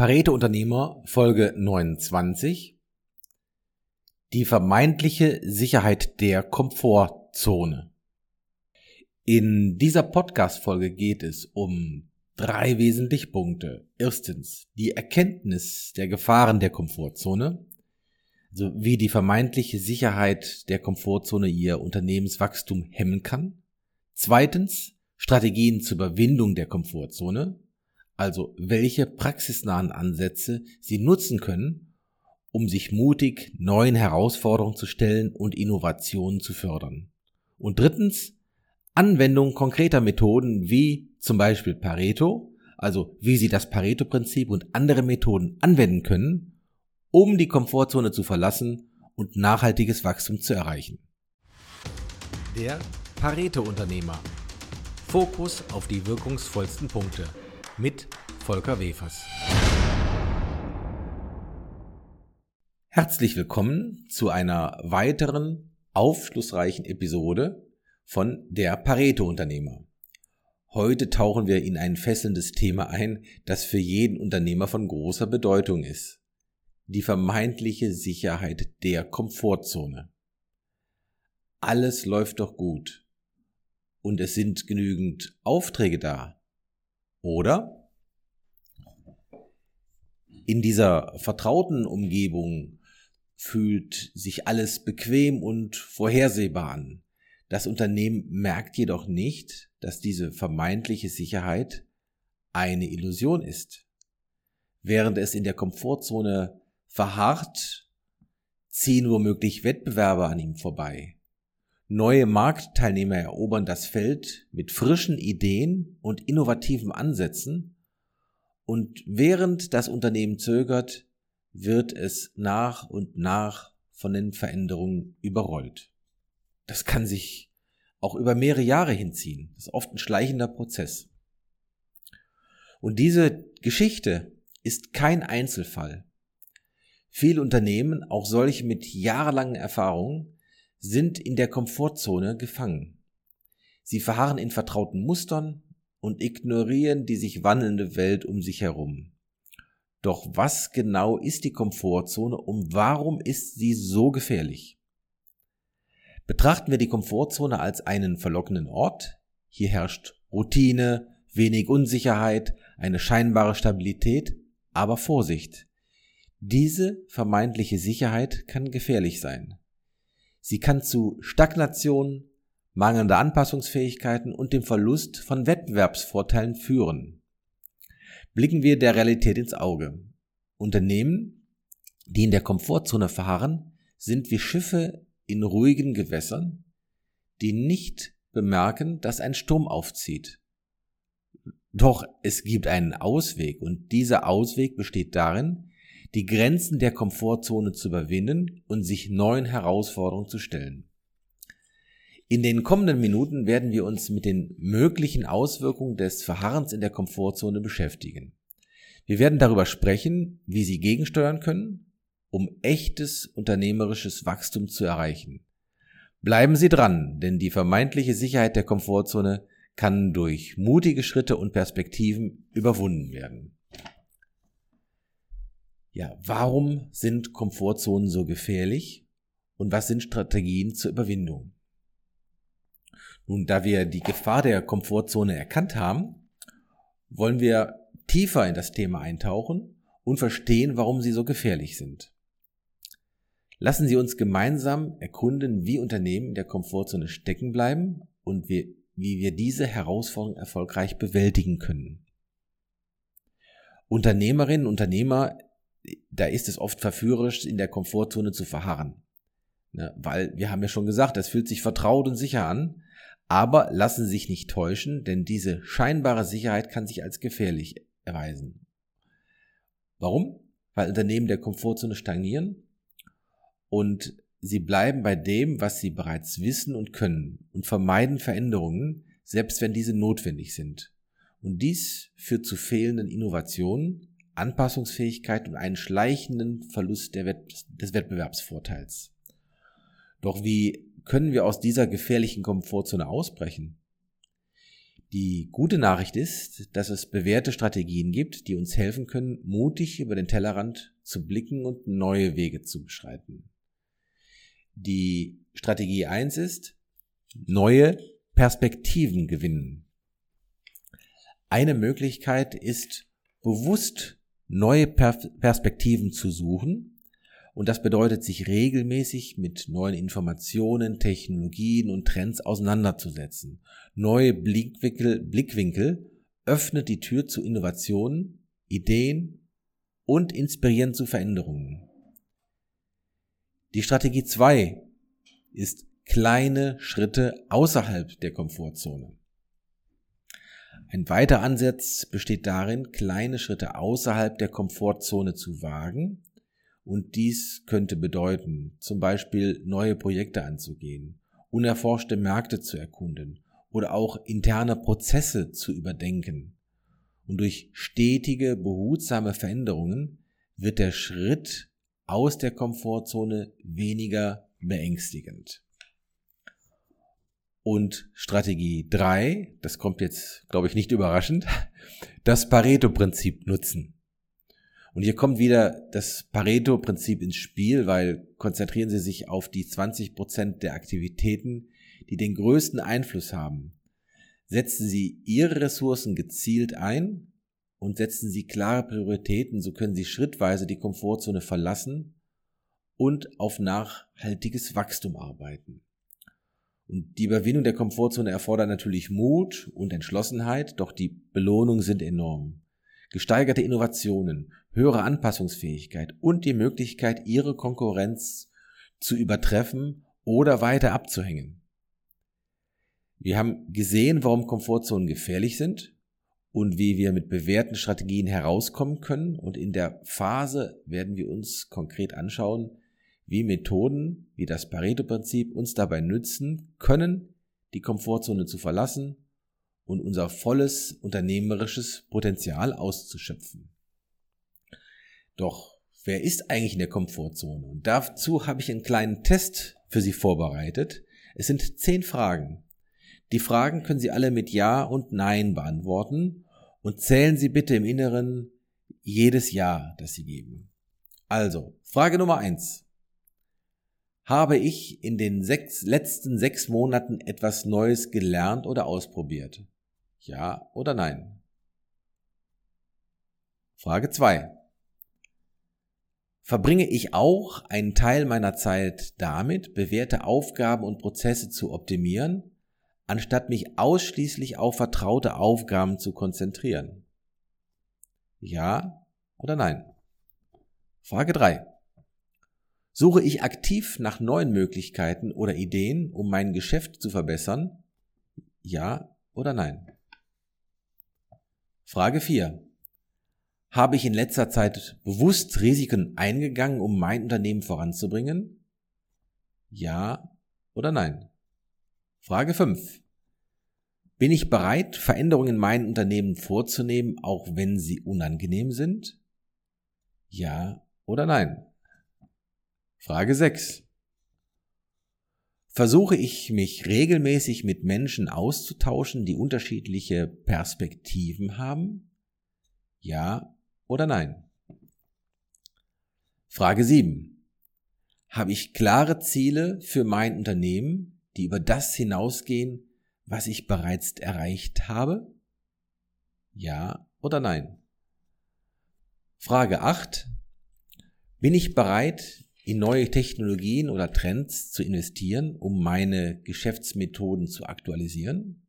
Pareto Unternehmer Folge 29 Die vermeintliche Sicherheit der Komfortzone. In dieser Podcast Folge geht es um drei wesentliche Punkte. Erstens die Erkenntnis der Gefahren der Komfortzone, also wie die vermeintliche Sicherheit der Komfortzone ihr Unternehmenswachstum hemmen kann. Zweitens Strategien zur Überwindung der Komfortzone also welche praxisnahen Ansätze Sie nutzen können, um sich mutig neuen Herausforderungen zu stellen und Innovationen zu fördern. Und drittens, Anwendung konkreter Methoden wie zum Beispiel Pareto, also wie Sie das Pareto-Prinzip und andere Methoden anwenden können, um die Komfortzone zu verlassen und nachhaltiges Wachstum zu erreichen. Der Pareto-Unternehmer. Fokus auf die wirkungsvollsten Punkte mit Volker Wefers. Herzlich willkommen zu einer weiteren aufschlussreichen Episode von der Pareto Unternehmer. Heute tauchen wir in ein fesselndes Thema ein, das für jeden Unternehmer von großer Bedeutung ist. Die vermeintliche Sicherheit der Komfortzone. Alles läuft doch gut. Und es sind genügend Aufträge da. Oder? In dieser vertrauten Umgebung fühlt sich alles bequem und vorhersehbar an. Das Unternehmen merkt jedoch nicht, dass diese vermeintliche Sicherheit eine Illusion ist. Während es in der Komfortzone verharrt, ziehen womöglich Wettbewerber an ihm vorbei. Neue Marktteilnehmer erobern das Feld mit frischen Ideen und innovativen Ansätzen und während das Unternehmen zögert, wird es nach und nach von den Veränderungen überrollt. Das kann sich auch über mehrere Jahre hinziehen. Das ist oft ein schleichender Prozess. Und diese Geschichte ist kein Einzelfall. Viele Unternehmen, auch solche mit jahrelangen Erfahrungen, sind in der Komfortzone gefangen. Sie verharren in vertrauten Mustern und ignorieren die sich wandelnde Welt um sich herum. Doch was genau ist die Komfortzone und warum ist sie so gefährlich? Betrachten wir die Komfortzone als einen verlockenden Ort. Hier herrscht Routine, wenig Unsicherheit, eine scheinbare Stabilität, aber Vorsicht. Diese vermeintliche Sicherheit kann gefährlich sein. Sie kann zu Stagnation, mangelnder Anpassungsfähigkeiten und dem Verlust von Wettbewerbsvorteilen führen. Blicken wir der Realität ins Auge. Unternehmen, die in der Komfortzone verharren, sind wie Schiffe in ruhigen Gewässern, die nicht bemerken, dass ein Sturm aufzieht. Doch es gibt einen Ausweg und dieser Ausweg besteht darin, die Grenzen der Komfortzone zu überwinden und sich neuen Herausforderungen zu stellen. In den kommenden Minuten werden wir uns mit den möglichen Auswirkungen des Verharrens in der Komfortzone beschäftigen. Wir werden darüber sprechen, wie Sie gegensteuern können, um echtes unternehmerisches Wachstum zu erreichen. Bleiben Sie dran, denn die vermeintliche Sicherheit der Komfortzone kann durch mutige Schritte und Perspektiven überwunden werden. Ja, warum sind Komfortzonen so gefährlich und was sind Strategien zur Überwindung? Nun, da wir die Gefahr der Komfortzone erkannt haben, wollen wir tiefer in das Thema eintauchen und verstehen, warum sie so gefährlich sind. Lassen Sie uns gemeinsam erkunden, wie Unternehmen in der Komfortzone stecken bleiben und wie, wie wir diese Herausforderung erfolgreich bewältigen können. Unternehmerinnen und Unternehmer da ist es oft verführerisch, in der Komfortzone zu verharren. Ne, weil wir haben ja schon gesagt, das fühlt sich vertraut und sicher an, aber lassen Sie sich nicht täuschen, denn diese scheinbare Sicherheit kann sich als gefährlich erweisen. Warum? Weil Unternehmen der Komfortzone stagnieren und sie bleiben bei dem, was sie bereits wissen und können und vermeiden Veränderungen, selbst wenn diese notwendig sind. Und dies führt zu fehlenden Innovationen Anpassungsfähigkeit und einen schleichenden Verlust Wett des Wettbewerbsvorteils. Doch wie können wir aus dieser gefährlichen Komfortzone ausbrechen? Die gute Nachricht ist, dass es bewährte Strategien gibt, die uns helfen können, mutig über den Tellerrand zu blicken und neue Wege zu beschreiten. Die Strategie eins ist, neue Perspektiven gewinnen. Eine Möglichkeit ist, bewusst neue Perspektiven zu suchen und das bedeutet, sich regelmäßig mit neuen Informationen, Technologien und Trends auseinanderzusetzen. Neue Blickwinkel, Blickwinkel öffnet die Tür zu Innovationen, Ideen und inspirieren zu Veränderungen. Die Strategie 2 ist kleine Schritte außerhalb der Komfortzone. Ein weiterer Ansatz besteht darin, kleine Schritte außerhalb der Komfortzone zu wagen und dies könnte bedeuten, zum Beispiel neue Projekte anzugehen, unerforschte Märkte zu erkunden oder auch interne Prozesse zu überdenken. Und durch stetige, behutsame Veränderungen wird der Schritt aus der Komfortzone weniger beängstigend. Und Strategie 3, das kommt jetzt, glaube ich, nicht überraschend, das Pareto-Prinzip nutzen. Und hier kommt wieder das Pareto-Prinzip ins Spiel, weil konzentrieren Sie sich auf die 20 Prozent der Aktivitäten, die den größten Einfluss haben. Setzen Sie Ihre Ressourcen gezielt ein und setzen Sie klare Prioritäten, so können Sie schrittweise die Komfortzone verlassen und auf nachhaltiges Wachstum arbeiten. Und die Überwindung der Komfortzone erfordert natürlich Mut und Entschlossenheit, doch die Belohnungen sind enorm. Gesteigerte Innovationen, höhere Anpassungsfähigkeit und die Möglichkeit, ihre Konkurrenz zu übertreffen oder weiter abzuhängen. Wir haben gesehen, warum Komfortzonen gefährlich sind und wie wir mit bewährten Strategien herauskommen können. Und in der Phase werden wir uns konkret anschauen, wie Methoden wie das Pareto-Prinzip uns dabei nützen können, die Komfortzone zu verlassen und unser volles unternehmerisches Potenzial auszuschöpfen. Doch wer ist eigentlich in der Komfortzone? Und dazu habe ich einen kleinen Test für Sie vorbereitet. Es sind zehn Fragen. Die Fragen können Sie alle mit Ja und Nein beantworten und zählen Sie bitte im Inneren jedes Ja, das Sie geben. Also, Frage Nummer eins: Habe ich in den sechs, letzten sechs Monaten etwas Neues gelernt oder ausprobiert? Ja oder nein? Frage zwei: verbringe ich auch einen Teil meiner Zeit damit, bewährte Aufgaben und Prozesse zu optimieren, anstatt mich ausschließlich auf vertraute Aufgaben zu konzentrieren? Ja oder nein? Frage 3. Suche ich aktiv nach neuen Möglichkeiten oder Ideen, um mein Geschäft zu verbessern? Ja oder nein? Frage 4. Habe ich in letzter Zeit bewusst Risiken eingegangen, um mein Unternehmen voranzubringen? Ja oder nein? Frage 5. Bin ich bereit, Veränderungen in meinem Unternehmen vorzunehmen, auch wenn sie unangenehm sind? Ja oder nein? Frage 6. Versuche ich mich regelmäßig mit Menschen auszutauschen, die unterschiedliche Perspektiven haben? Ja oder nein? Frage 7. Habe ich klare Ziele für mein Unternehmen, die über das hinausgehen, was ich bereits erreicht habe? Ja oder nein? Frage 8. Bin ich bereit, in neue Technologien oder Trends zu investieren, um meine Geschäftsmethoden zu aktualisieren?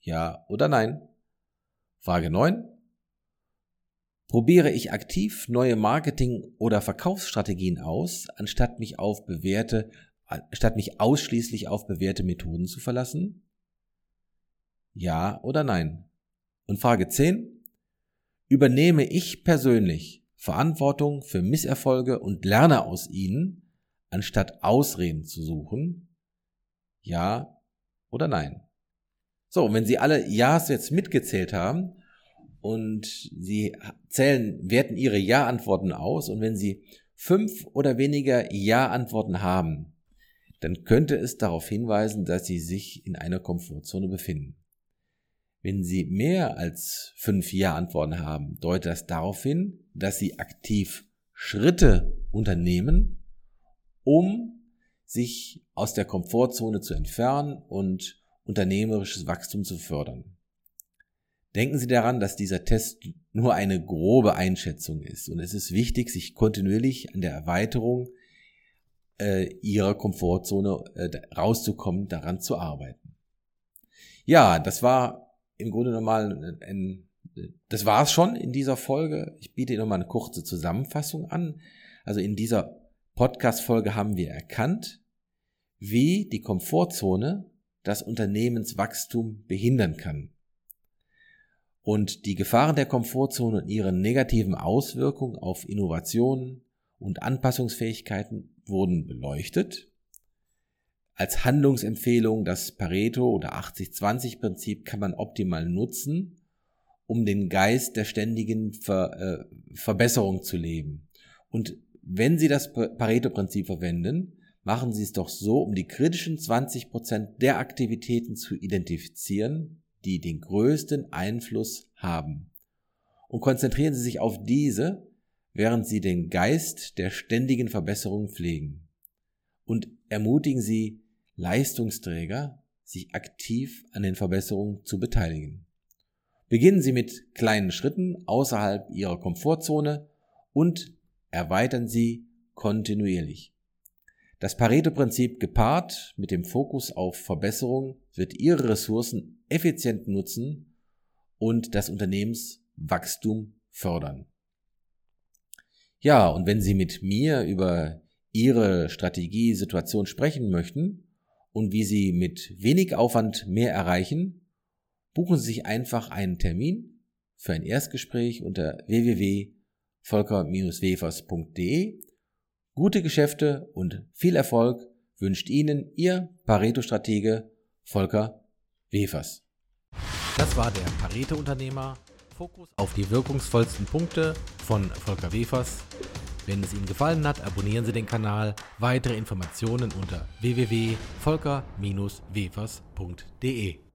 Ja oder nein? Frage 9. Probiere ich aktiv neue Marketing- oder Verkaufsstrategien aus, anstatt mich auf bewährte, statt mich ausschließlich auf bewährte Methoden zu verlassen? Ja oder nein? Und Frage 10. Übernehme ich persönlich Verantwortung für Misserfolge und lerne aus ihnen, anstatt Ausreden zu suchen? Ja oder nein? So, wenn Sie alle Ja's jetzt mitgezählt haben, und sie zählen, werten ihre Ja-Antworten aus und wenn sie fünf oder weniger Ja-Antworten haben, dann könnte es darauf hinweisen, dass sie sich in einer Komfortzone befinden. Wenn Sie mehr als fünf Ja-Antworten haben, deutet das darauf hin, dass Sie aktiv Schritte unternehmen, um sich aus der Komfortzone zu entfernen und unternehmerisches Wachstum zu fördern. Denken Sie daran, dass dieser Test nur eine grobe Einschätzung ist und es ist wichtig, sich kontinuierlich an der Erweiterung äh, Ihrer Komfortzone äh, rauszukommen, daran zu arbeiten. Ja, das war im Grunde nochmal ein, das war es schon in dieser Folge. Ich biete Ihnen nochmal eine kurze Zusammenfassung an. Also in dieser Podcast-Folge haben wir erkannt, wie die Komfortzone das Unternehmenswachstum behindern kann und die Gefahren der Komfortzone und ihre negativen Auswirkungen auf Innovationen und Anpassungsfähigkeiten wurden beleuchtet. Als Handlungsempfehlung das Pareto oder 80-20-Prinzip kann man optimal nutzen, um den Geist der ständigen Ver, äh, Verbesserung zu leben. Und wenn Sie das Pareto-Prinzip verwenden, machen Sie es doch so, um die kritischen 20 Prozent der Aktivitäten zu identifizieren, die den größten Einfluss haben. Und konzentrieren Sie sich auf diese, während Sie den Geist der ständigen Verbesserung pflegen. Und ermutigen Sie Leistungsträger, sich aktiv an den Verbesserungen zu beteiligen. Beginnen Sie mit kleinen Schritten außerhalb Ihrer Komfortzone und erweitern Sie kontinuierlich. Das Pareto-Prinzip gepaart mit dem Fokus auf Verbesserung wird Ihre Ressourcen effizient nutzen und das Unternehmenswachstum fördern. Ja, und wenn Sie mit mir über Ihre Strategiesituation sprechen möchten und wie Sie mit wenig Aufwand mehr erreichen, buchen Sie sich einfach einen Termin für ein Erstgespräch unter www.volker-wefers.de Gute Geschäfte und viel Erfolg wünscht Ihnen Ihr Pareto-Stratege Volker Wefers. Das war der Pareto-Unternehmer. Fokus auf die wirkungsvollsten Punkte von Volker Wefers. Wenn es Ihnen gefallen hat, abonnieren Sie den Kanal. Weitere Informationen unter www.volker-wefers.de.